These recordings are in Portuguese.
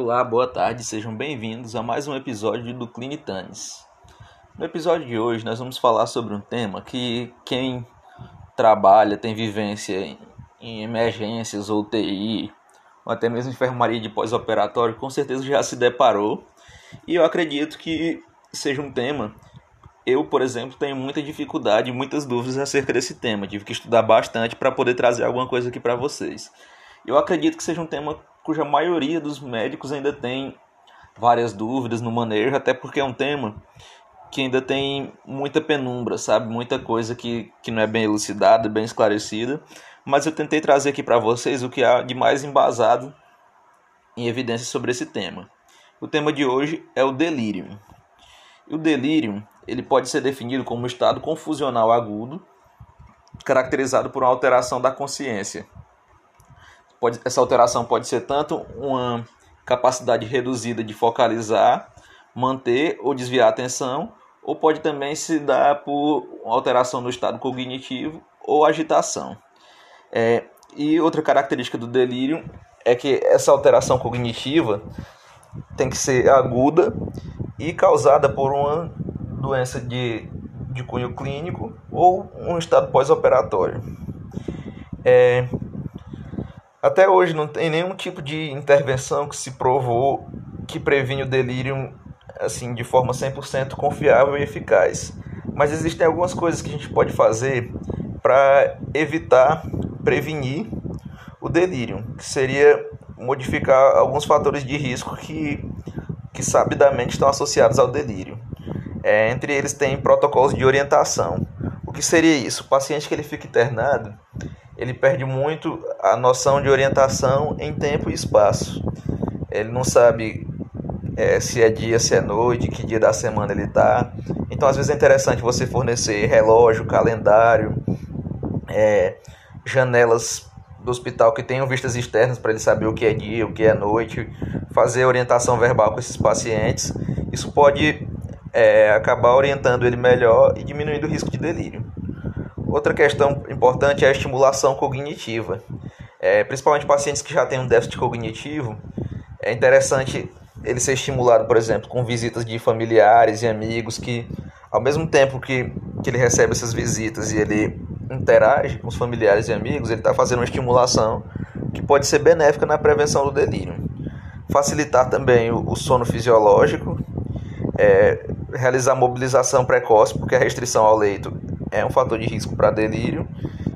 Olá, boa tarde, sejam bem-vindos a mais um episódio do Clinitanes. No episódio de hoje nós vamos falar sobre um tema que quem trabalha, tem vivência em emergências ou TI, ou até mesmo enfermaria de pós-operatório, com certeza já se deparou. E eu acredito que seja um tema. Eu, por exemplo, tenho muita dificuldade, muitas dúvidas acerca desse tema. Tive que estudar bastante para poder trazer alguma coisa aqui para vocês. Eu acredito que seja um tema cuja maioria dos médicos ainda tem várias dúvidas no manejo, até porque é um tema que ainda tem muita penumbra, sabe? Muita coisa que, que não é bem elucidada, bem esclarecida. Mas eu tentei trazer aqui para vocês o que há de mais embasado em evidências sobre esse tema. O tema de hoje é o delírio. O delírio ele pode ser definido como um estado confusional agudo, caracterizado por uma alteração da consciência pode, essa alteração pode ser tanto uma capacidade reduzida de focalizar, manter ou desviar a atenção, ou pode também se dar por alteração no estado cognitivo ou agitação. É, e outra característica do delírio é que essa alteração cognitiva tem que ser aguda e causada por uma doença de, de cunho clínico ou um estado pós-operatório. É, até hoje não tem nenhum tipo de intervenção que se provou que previne o delírio assim de forma 100% confiável e eficaz. Mas existem algumas coisas que a gente pode fazer para evitar, prevenir o delírio, que seria modificar alguns fatores de risco que, que sabidamente estão associados ao delírio. É, entre eles tem protocolos de orientação. O que seria isso? O paciente que ele fica internado, ele perde muito a noção de orientação em tempo e espaço. Ele não sabe é, se é dia, se é noite, que dia da semana ele está. Então, às vezes é interessante você fornecer relógio, calendário, é, janelas do hospital que tenham vistas externas para ele saber o que é dia, o que é noite, fazer orientação verbal com esses pacientes. Isso pode é, acabar orientando ele melhor e diminuindo o risco de delírio. Outra questão importante é a estimulação cognitiva. É, principalmente pacientes que já têm um déficit cognitivo, é interessante ele ser estimulado, por exemplo, com visitas de familiares e amigos que, ao mesmo tempo que, que ele recebe essas visitas e ele interage com os familiares e amigos, ele está fazendo uma estimulação que pode ser benéfica na prevenção do delírio. Facilitar também o, o sono fisiológico, é, realizar mobilização precoce, porque a restrição ao leito é um fator de risco para delírio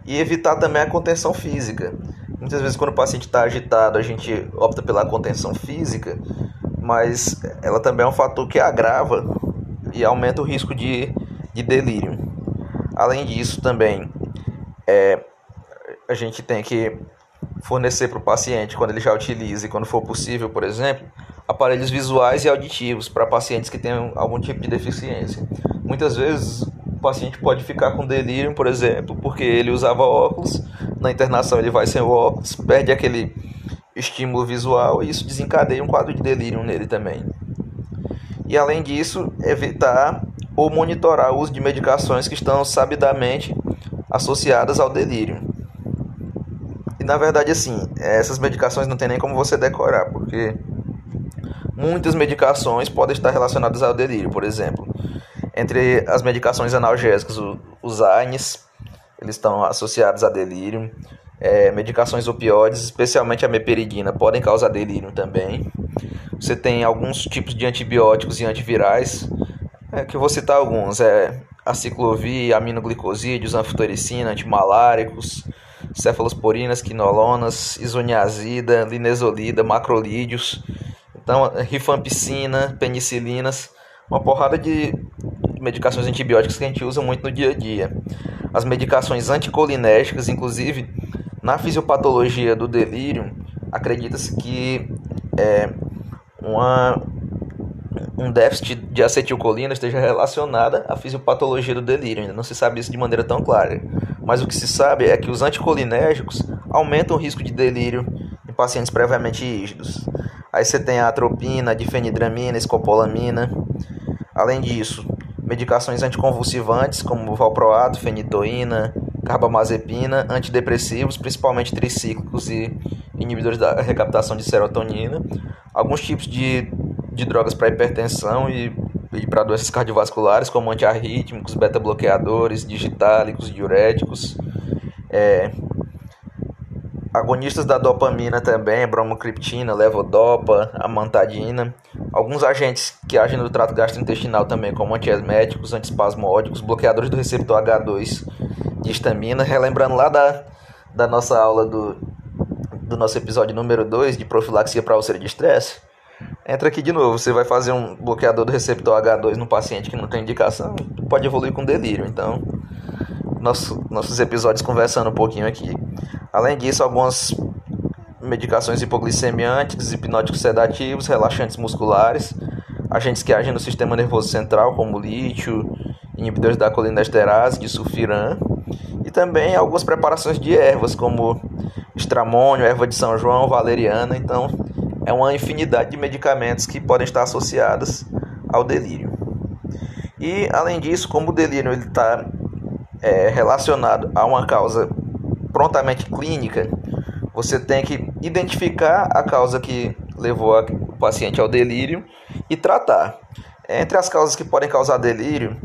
e evitar também a contenção física. Muitas vezes, quando o paciente está agitado, a gente opta pela contenção física, mas ela também é um fator que agrava e aumenta o risco de, de delírio. Além disso, também é, a gente tem que fornecer para o paciente, quando ele já utiliza e quando for possível, por exemplo, aparelhos visuais e auditivos para pacientes que têm algum tipo de deficiência. Muitas vezes paciente pode ficar com delírio, por exemplo, porque ele usava óculos, na internação ele vai sem óculos, perde aquele estímulo visual e isso desencadeia um quadro de delírio nele também. E além disso, evitar ou monitorar o uso de medicações que estão sabidamente associadas ao delírio. E na verdade, assim, essas medicações não tem nem como você decorar, porque muitas medicações podem estar relacionadas ao delírio, por exemplo. Entre as medicações analgésicas, os ANES, eles estão associados a delírio. É, medicações opioides, especialmente a meperidina, podem causar delírio também. Você tem alguns tipos de antibióticos e antivirais, é, que eu vou citar alguns, é aciclovir, aminoglicosídeos, anfotericina, antimaláricos, cefalosporinas, quinolonas, isoniazida, linezolida, macrolídeos, então rifampicina, penicilinas, uma porrada de medicações antibióticas que a gente usa muito no dia a dia. As medicações anticolinérgicas, inclusive, na fisiopatologia do delírio, acredita-se que é, uma, um déficit de acetilcolina esteja relacionada à fisiopatologia do delírio. Ainda não se sabe isso de maneira tão clara. Mas o que se sabe é que os anticolinérgicos aumentam o risco de delírio em pacientes previamente rígidos. Aí você tem a atropina, a difenidramina, escopolamina. Além disso, medicações anticonvulsivantes como valproato, fenitoína, carbamazepina, antidepressivos, principalmente tricíclicos e inibidores da recaptação de serotonina, alguns tipos de, de drogas para hipertensão e, e para doenças cardiovasculares, como antiarrítmicos, beta-bloqueadores, digitálicos, diuréticos. É, agonistas da dopamina também, bromocriptina, levodopa, amantadina. Alguns agentes que agem no trato gastrointestinal também, como antieméticos, antispasmódicos, bloqueadores do receptor H2 de histamina. Relembrando lá da, da nossa aula do, do nosso episódio número 2 de profilaxia para úlcera de estresse. Entra aqui de novo, você vai fazer um bloqueador do receptor H2 no paciente que não tem indicação, pode evoluir com delírio. Então, nosso, nossos episódios conversando um pouquinho aqui. Além disso, algumas medicações hipoglicemiantes, hipnóticos sedativos, relaxantes musculares, agentes que agem no sistema nervoso central, como lítio, inibidores da colinesterase, de sulfiram, e também algumas preparações de ervas, como estramônio, erva de São João, valeriana. Então, é uma infinidade de medicamentos que podem estar associados ao delírio. E, além disso, como o delírio está é, relacionado a uma causa prontamente clínica, você tem que identificar a causa que levou o paciente ao delírio e tratar. Entre as causas que podem causar delírio,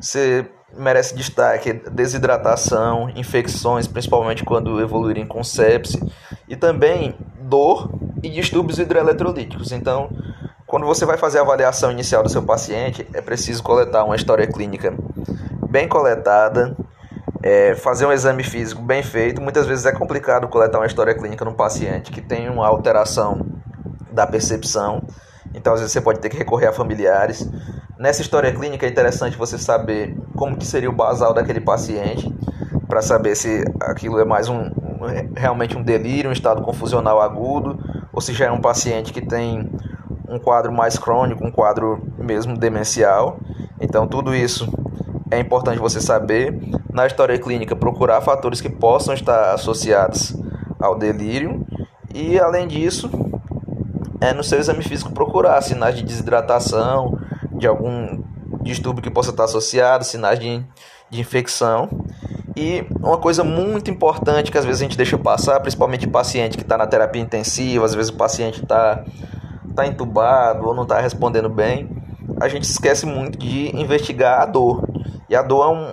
você merece destaque desidratação, infecções, principalmente quando evoluírem com sepse, e também dor e distúrbios hidroeletrolíticos. Então, quando você vai fazer a avaliação inicial do seu paciente, é preciso coletar uma história clínica bem coletada, é, fazer um exame físico bem feito. Muitas vezes é complicado coletar uma história clínica num paciente que tem uma alteração da percepção. Então, às vezes, você pode ter que recorrer a familiares. Nessa história clínica é interessante você saber como que seria o basal daquele paciente, para saber se aquilo é mais um realmente um delírio, um estado confusional agudo, ou se já é um paciente que tem um quadro mais crônico, um quadro mesmo demencial. Então, tudo isso é importante você saber. Na história clínica, procurar fatores que possam estar associados ao delírio. E, além disso, é no seu exame físico procurar sinais de desidratação, de algum distúrbio que possa estar associado, sinais de, de infecção. E uma coisa muito importante que às vezes a gente deixa passar, principalmente paciente que está na terapia intensiva, às vezes o paciente está tá entubado ou não está respondendo bem, a gente esquece muito de investigar a dor. E a dor é um,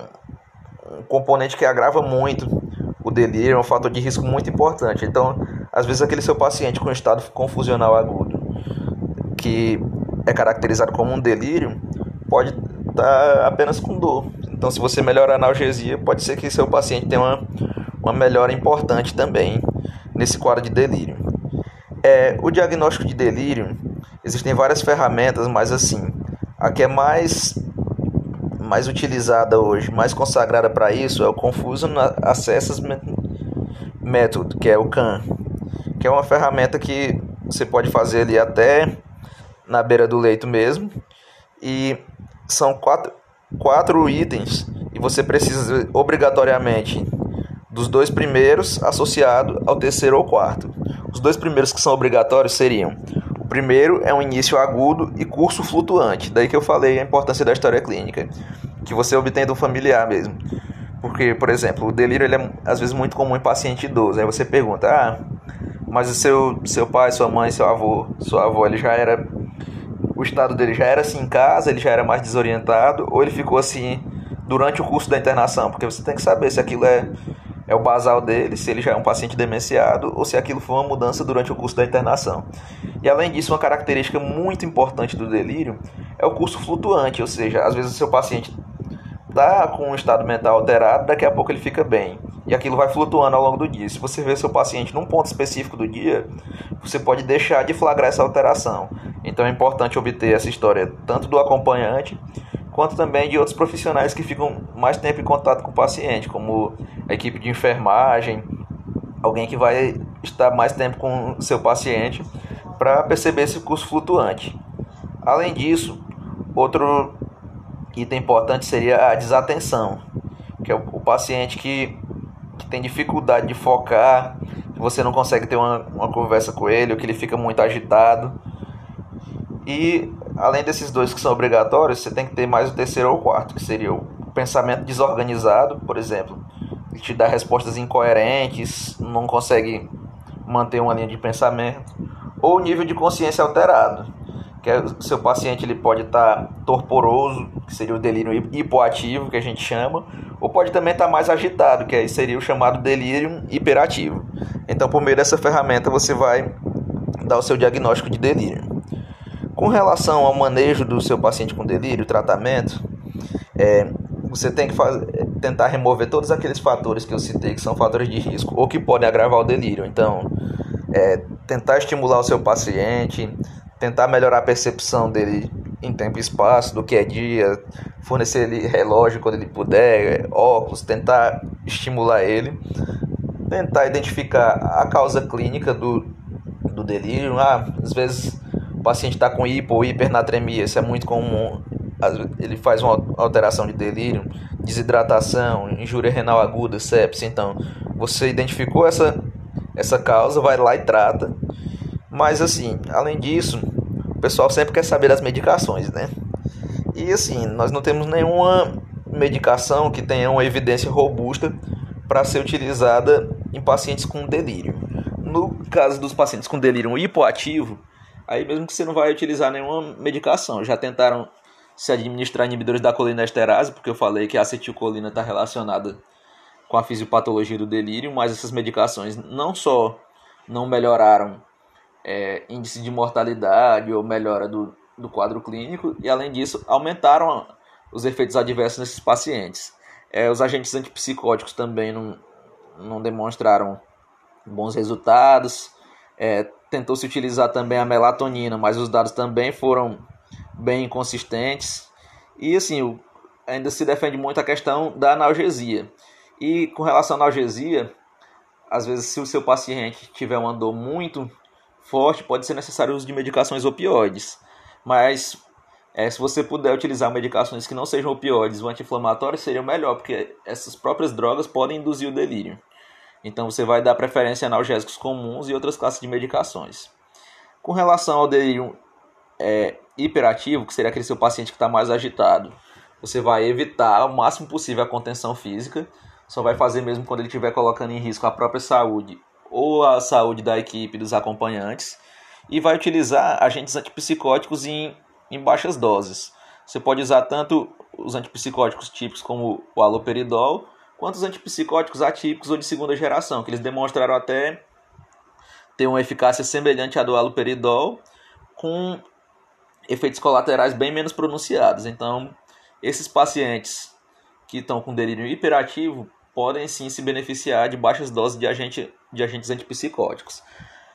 um componente que agrava muito o delírio, é um fator de risco muito importante. Então, às vezes, aquele seu paciente com estado confusional agudo, que é caracterizado como um delírio, pode estar apenas com dor. Então, se você melhorar a analgesia, pode ser que seu paciente tenha uma, uma melhora importante também nesse quadro de delírio. É, o diagnóstico de delírio, existem várias ferramentas, mas assim, a que é mais mais utilizada hoje, mais consagrada para isso, é o Confusion Assessment Method, que é o CAN, que é uma ferramenta que você pode fazer ali até na beira do leito mesmo, e são quatro, quatro itens, e você precisa obrigatoriamente dos dois primeiros associado ao terceiro ou quarto. Os dois primeiros que são obrigatórios seriam primeiro é um início agudo e curso flutuante. Daí que eu falei a importância da história clínica, que você obtém do familiar mesmo. Porque, por exemplo, o delírio ele é às vezes muito comum em paciente idoso. Aí você pergunta: "Ah, mas o seu seu pai, sua mãe, seu avô, sua avó, ele já era o estado dele já era assim em casa, ele já era mais desorientado ou ele ficou assim durante o curso da internação? Porque você tem que saber se aquilo é é o basal dele, se ele já é um paciente demenciado ou se aquilo foi uma mudança durante o curso da internação. E além disso, uma característica muito importante do delírio é o curso flutuante, ou seja, às vezes o seu paciente está com um estado mental alterado, daqui a pouco ele fica bem. E aquilo vai flutuando ao longo do dia. Se você vê seu paciente num ponto específico do dia, você pode deixar de flagrar essa alteração. Então é importante obter essa história tanto do acompanhante quanto também de outros profissionais que ficam mais tempo em contato com o paciente, como a equipe de enfermagem, alguém que vai estar mais tempo com seu paciente para perceber esse curso flutuante. Além disso, outro item importante seria a desatenção, que é o, paciente que, que tem dificuldade de focar, que você não consegue ter uma, uma conversa com ele, ou que ele fica muito agitado. E além desses dois que são obrigatórios, você tem que ter mais o terceiro ou o quarto, que seria o pensamento desorganizado, por exemplo, que te dá respostas incoerentes, não consegue manter uma linha de pensamento, ou nível de consciência alterado, que é, seu paciente ele pode estar tá torporoso, que seria o delírio hipoativo, que a gente chama, ou pode também estar tá mais agitado, que aí seria o chamado delírio hiperativo. Então, por meio dessa ferramenta, você vai dar o seu diagnóstico de delírio. Com relação ao manejo do seu paciente com delírio, tratamento, é, você tem que fazer, tentar remover todos aqueles fatores que eu citei que são fatores de risco ou que podem agravar o delírio. Então, é, tentar estimular o seu paciente, tentar melhorar a percepção dele em tempo e espaço, do que é dia, fornecer ele relógio quando ele puder, óculos, tentar estimular ele, tentar identificar a causa clínica do, do delírio. Ah, às vezes o paciente está com hipo ou hipernatremia, isso é muito comum. Ele faz uma alteração de delírio, desidratação, injúria renal aguda, sepsis. Então, você identificou essa, essa causa, vai lá e trata. Mas, assim, além disso, o pessoal sempre quer saber das medicações, né? E, assim, nós não temos nenhuma medicação que tenha uma evidência robusta para ser utilizada em pacientes com delírio. No caso dos pacientes com delírio hipoativo, aí mesmo que você não vai utilizar nenhuma medicação, já tentaram se administrar inibidores da colinesterase, porque eu falei que a acetilcolina está relacionada com a fisiopatologia do delírio, mas essas medicações não só não melhoraram é, índice de mortalidade ou melhora do, do quadro clínico, e além disso aumentaram os efeitos adversos nesses pacientes. É, os agentes antipsicóticos também não, não demonstraram bons resultados. É, tentou se utilizar também a melatonina, mas os dados também foram bem inconsistentes. E assim, ainda se defende muito a questão da analgesia. E com relação à analgesia, às vezes se o seu paciente tiver uma dor muito forte, pode ser necessário o uso de medicações opioides. Mas é, se você puder utilizar medicações que não sejam opioides ou anti-inflamatórios, seria melhor, porque essas próprias drogas podem induzir o delírio. Então você vai dar preferência a analgésicos comuns e outras classes de medicações. Com relação ao delírio é, hiperativo, que seria aquele seu paciente que está mais agitado, você vai evitar o máximo possível a contenção física, só vai fazer mesmo quando ele estiver colocando em risco a própria saúde ou a saúde da equipe dos acompanhantes, e vai utilizar agentes antipsicóticos em, em baixas doses. Você pode usar tanto os antipsicóticos típicos como o aloperidol, quanto os antipsicóticos atípicos ou de segunda geração, que eles demonstraram até ter uma eficácia semelhante à do aloperidol, com efeitos colaterais bem menos pronunciados. Então, esses pacientes que estão com delírio hiperativo podem sim se beneficiar de baixas doses de, agente, de agentes antipsicóticos.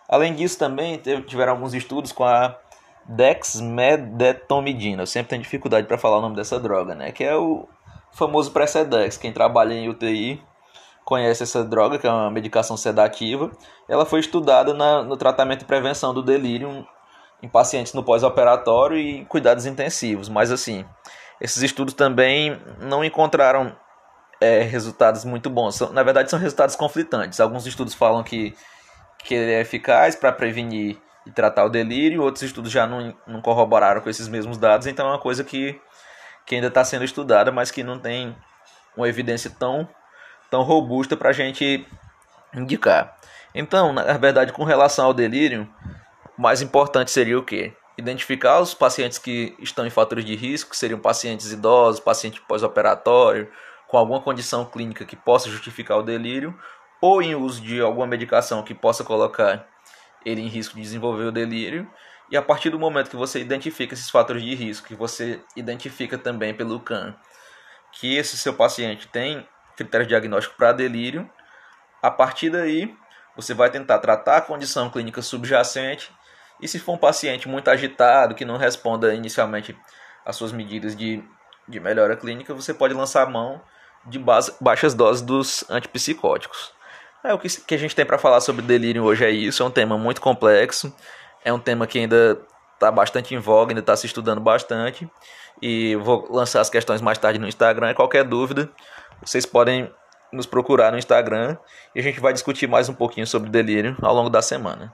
Além disso, também tiveram alguns estudos com a dexmedetomidina. Eu sempre tenho dificuldade para falar o nome dessa droga, né? Que é o famoso Precedex. Quem trabalha em UTI conhece essa droga, que é uma medicação sedativa. Ela foi estudada na, no tratamento e prevenção do delírio em pacientes no pós-operatório e cuidados intensivos. Mas assim, esses estudos também não encontraram é, resultados muito bons. na verdade, são resultados conflitantes. Alguns estudos falam que, que ele é eficaz para prevenir e tratar o delírio, outros estudos já não, não corroboraram com esses mesmos dados, então é uma coisa que que ainda está sendo estudada, mas que não tem uma evidência tão, tão robusta para a gente indicar. Então, na verdade, com relação ao delírio, mais importante seria o quê? Identificar os pacientes que estão em fatores de risco, que seriam pacientes idosos, paciente pós-operatório, com alguma condição clínica que possa justificar o delírio, ou em uso de alguma medicação que possa colocar ele em risco de desenvolver o delírio, e a partir do momento que você identifica esses fatores de risco, que você identifica também pelo CAN que esse seu paciente tem critério diagnóstico para delírio, a partir daí você vai tentar tratar a condição clínica subjacente e se for um paciente muito agitado, que não responda inicialmente às suas medidas de, de melhora clínica, você pode lançar a mão de baixas doses dos antipsicóticos. É, o que, que a gente tem para falar sobre delírio hoje é isso, é um tema muito complexo. É um tema que ainda está bastante em voga, ainda está se estudando bastante. E vou lançar as questões mais tarde no Instagram. Qualquer dúvida, vocês podem nos procurar no Instagram e a gente vai discutir mais um pouquinho sobre delírio ao longo da semana.